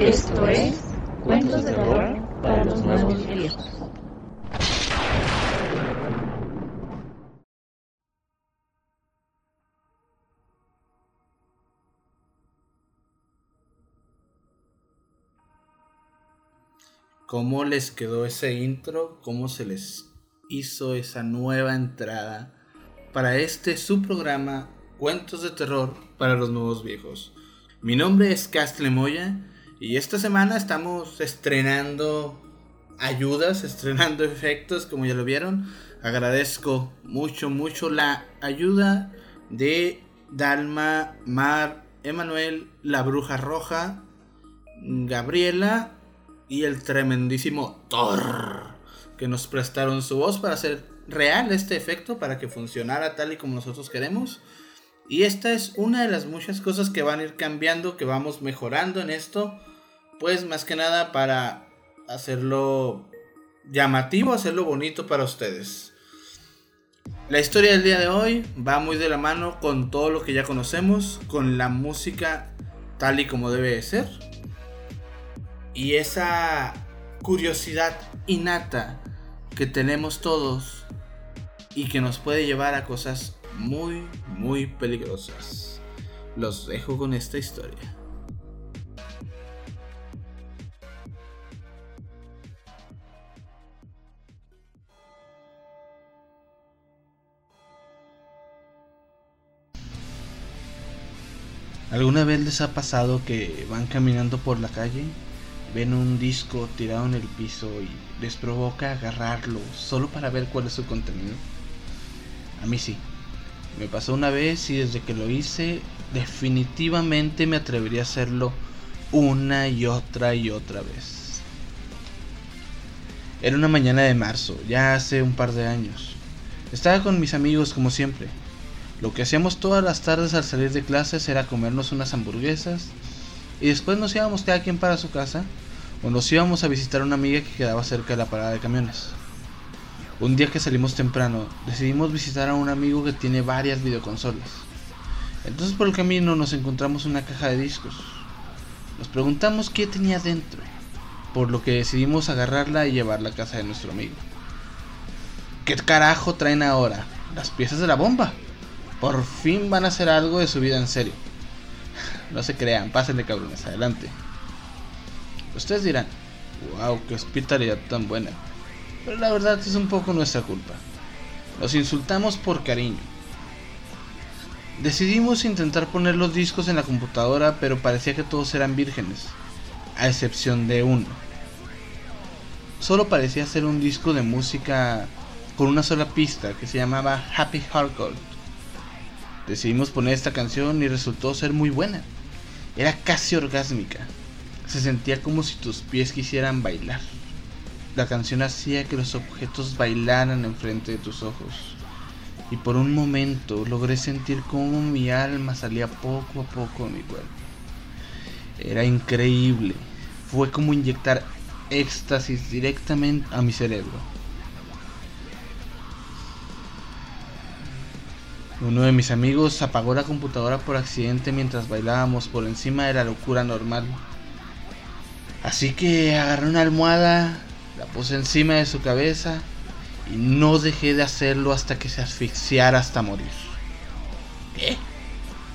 Esto es Cuentos de Terror para los Nuevos Viejos. ¿Cómo les quedó ese intro? ¿Cómo se les hizo esa nueva entrada para este su programa Cuentos de Terror para los Nuevos Viejos? Mi nombre es Castle Moya y esta semana estamos estrenando ayudas, estrenando efectos, como ya lo vieron. Agradezco mucho, mucho la ayuda de Dalma, Mar, Emanuel, la Bruja Roja, Gabriela y el tremendísimo Thor, que nos prestaron su voz para hacer real este efecto, para que funcionara tal y como nosotros queremos. Y esta es una de las muchas cosas que van a ir cambiando, que vamos mejorando en esto, pues más que nada para hacerlo llamativo, hacerlo bonito para ustedes. La historia del día de hoy va muy de la mano con todo lo que ya conocemos, con la música tal y como debe de ser y esa curiosidad innata que tenemos todos y que nos puede llevar a cosas muy, muy peligrosas. Los dejo con esta historia. ¿Alguna vez les ha pasado que van caminando por la calle ven un disco tirado en el piso y les provoca agarrarlo solo para ver cuál es su contenido? A mí sí. Me pasó una vez y desde que lo hice definitivamente me atrevería a hacerlo una y otra y otra vez. Era una mañana de marzo, ya hace un par de años. Estaba con mis amigos como siempre. Lo que hacíamos todas las tardes al salir de clases era comernos unas hamburguesas y después nos íbamos cada quien para su casa o nos íbamos a visitar a una amiga que quedaba cerca de la parada de camiones. Un día que salimos temprano, decidimos visitar a un amigo que tiene varias videoconsolas. Entonces por el camino nos encontramos una caja de discos. Nos preguntamos qué tenía dentro, por lo que decidimos agarrarla y llevarla a casa de nuestro amigo. ¿Qué carajo traen ahora? Las piezas de la bomba. Por fin van a hacer algo de su vida en serio. No se crean, pásenle cabrones, adelante. Ustedes dirán, wow, qué hospitalidad tan buena. Pero la verdad es un poco nuestra culpa. Los insultamos por cariño. Decidimos intentar poner los discos en la computadora, pero parecía que todos eran vírgenes, a excepción de uno. Solo parecía ser un disco de música con una sola pista que se llamaba Happy Hardcore. Decidimos poner esta canción y resultó ser muy buena. Era casi orgásmica. Se sentía como si tus pies quisieran bailar. La canción hacía que los objetos bailaran enfrente de tus ojos. Y por un momento logré sentir cómo mi alma salía poco a poco de mi cuerpo. Era increíble. Fue como inyectar éxtasis directamente a mi cerebro. Uno de mis amigos apagó la computadora por accidente mientras bailábamos por encima de la locura normal. Así que agarré una almohada, la puse encima de su cabeza y no dejé de hacerlo hasta que se asfixiara hasta morir. ¿Qué?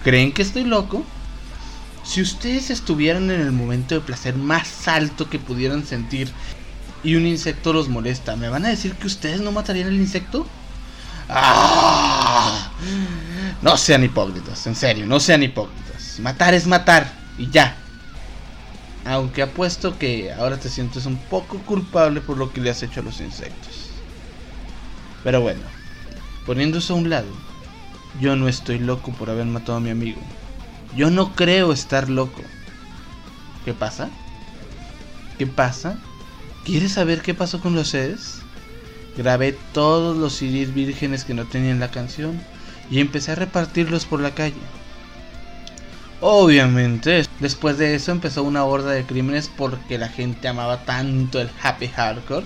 ¿Creen que estoy loco? Si ustedes estuvieran en el momento de placer más alto que pudieran sentir y un insecto los molesta, ¿me van a decir que ustedes no matarían al insecto? ¡Ah! No sean hipócritas, en serio, no sean hipócritas. Matar es matar y ya. Aunque apuesto que ahora te sientes un poco culpable por lo que le has hecho a los insectos. Pero bueno, poniendo eso a un lado, yo no estoy loco por haber matado a mi amigo. Yo no creo estar loco. ¿Qué pasa? ¿Qué pasa? ¿Quieres saber qué pasó con los sedes? Grabé todos los CDs vírgenes que no tenían la canción y empecé a repartirlos por la calle. Obviamente, después de eso empezó una horda de crímenes porque la gente amaba tanto el happy hardcore.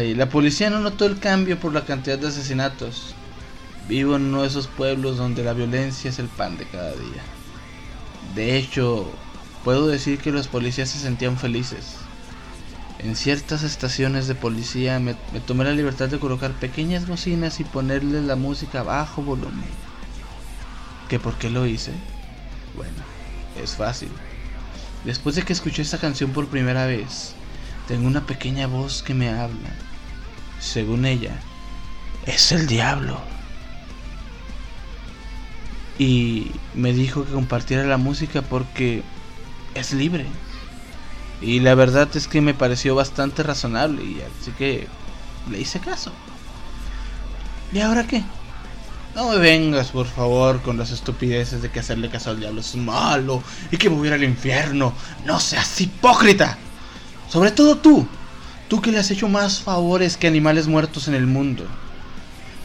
y la policía no notó el cambio por la cantidad de asesinatos. Vivo en uno de esos pueblos donde la violencia es el pan de cada día. De hecho, puedo decir que los policías se sentían felices. En ciertas estaciones de policía me, tomé la libertad de colocar pequeñas bocinas y ponerle la música a bajo volumen. ¿Que por qué lo hice? Bueno, es fácil. Después de que escuché esta canción por primera vez, tengo una pequeña voz que me habla. Según ella, es el diablo. Y me dijo que compartiera la música porque es libre. Y la verdad es que me pareció bastante razonable y así que le hice caso. ¿Y ahora qué? No me vengas, por favor, con las estupideces de que hacerle caso al diablo es malo y que me voy al infierno. No seas hipócrita. Sobre todo tú. Tú que le has hecho más favores que animales muertos en el mundo.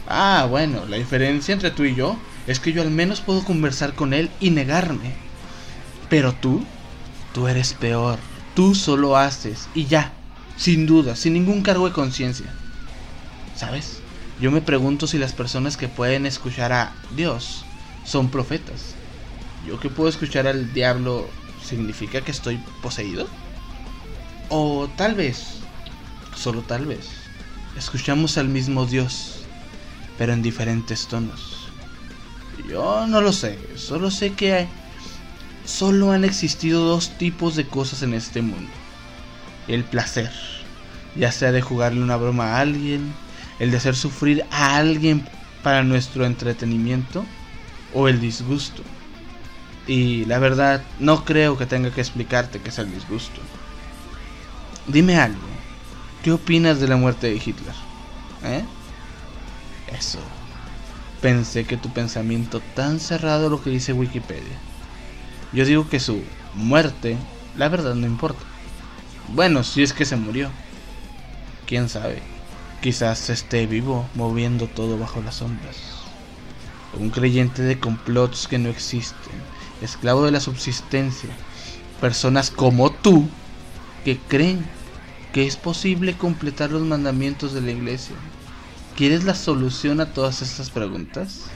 Ah, bueno, la diferencia entre tú y yo es que yo al menos puedo conversar con él y negarme. Pero tú, tú eres peor. Tú solo haces y ya, sin duda, sin ningún cargo de conciencia. ¿Sabes? Yo me pregunto si las personas que pueden escuchar a Dios son profetas. Yo que puedo escuchar al diablo, ¿significa que estoy poseído? O tal vez, solo tal vez, escuchamos al mismo Dios, pero en diferentes tonos. Yo no lo sé, solo sé que solo han existido dos tipos de cosas en este mundo. El placer, ya sea de jugarle una broma a alguien, el de hacer sufrir a alguien para nuestro entretenimiento o el disgusto. Y la verdad, no creo que tenga que explicarte qué es el disgusto. Dime algo, ¿qué opinas de la muerte de Hitler? ¿Eh? Eso. Pensé que tu pensamiento tan cerrado lo que dice Wikipedia. Yo digo que su muerte, la verdad no importa. Bueno, si es que se murió. ¿Quién sabe? Quizás esté vivo, moviendo todo bajo las sombras. Un creyente de complots que no existen, esclavo de la subsistencia. Personas como tú que creen que es posible completar los mandamientos de la iglesia. ¿Quieres la solución a todas estas preguntas?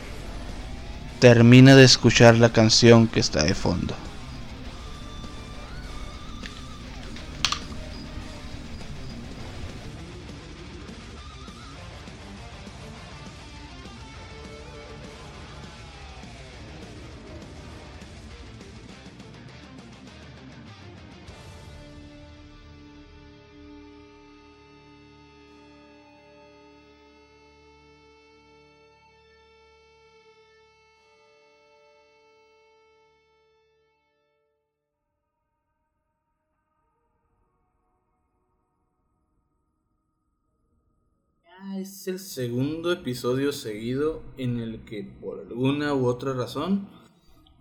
Termina de escuchar la canción que está de fondo. Es el segundo episodio seguido en el que por alguna u otra razón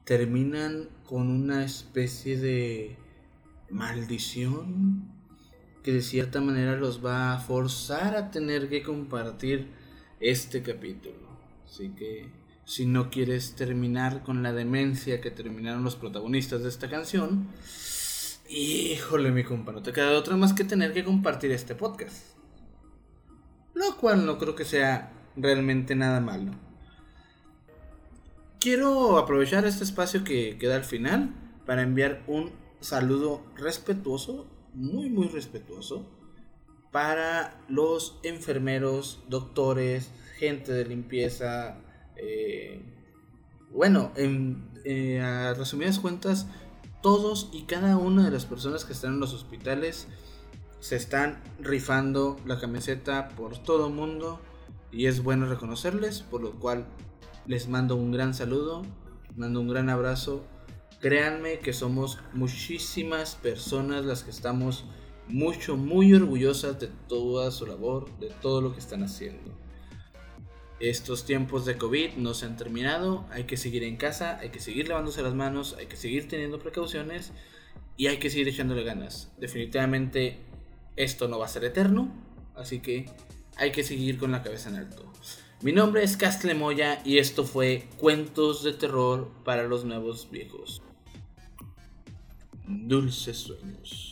terminan con una especie de maldición que de cierta manera los va a forzar a tener que compartir este capítulo. Así que si no quieres terminar con la demencia que terminaron los protagonistas de esta canción, híjole mi compa, no te queda otra más que tener que compartir este podcast lo cual no creo que sea realmente nada malo. Quiero aprovechar este espacio que queda al final para enviar un saludo respetuoso, muy muy respetuoso, para los enfermeros, doctores, gente de limpieza, eh, bueno, en, eh, a resumidas cuentas, todos y cada una de las personas que están en los hospitales se están rifando la camiseta por todo el mundo y es bueno reconocerles, por lo cual les mando un gran saludo, mando un gran abrazo. Créanme que somos muchísimas personas las que estamos mucho, muy orgullosas de toda su labor, de todo lo que están haciendo. Estos tiempos de COVID no se han terminado, hay que seguir en casa, hay que seguir lavándose las manos, hay que seguir teniendo precauciones y hay que seguir echándole ganas. Definitivamente esto no va a ser eterno, así que hay que seguir con la cabeza en alto. Mi nombre es Castle Moya y esto fue Cuentos de Terror para los Nuevos Viejos. Dulces sueños.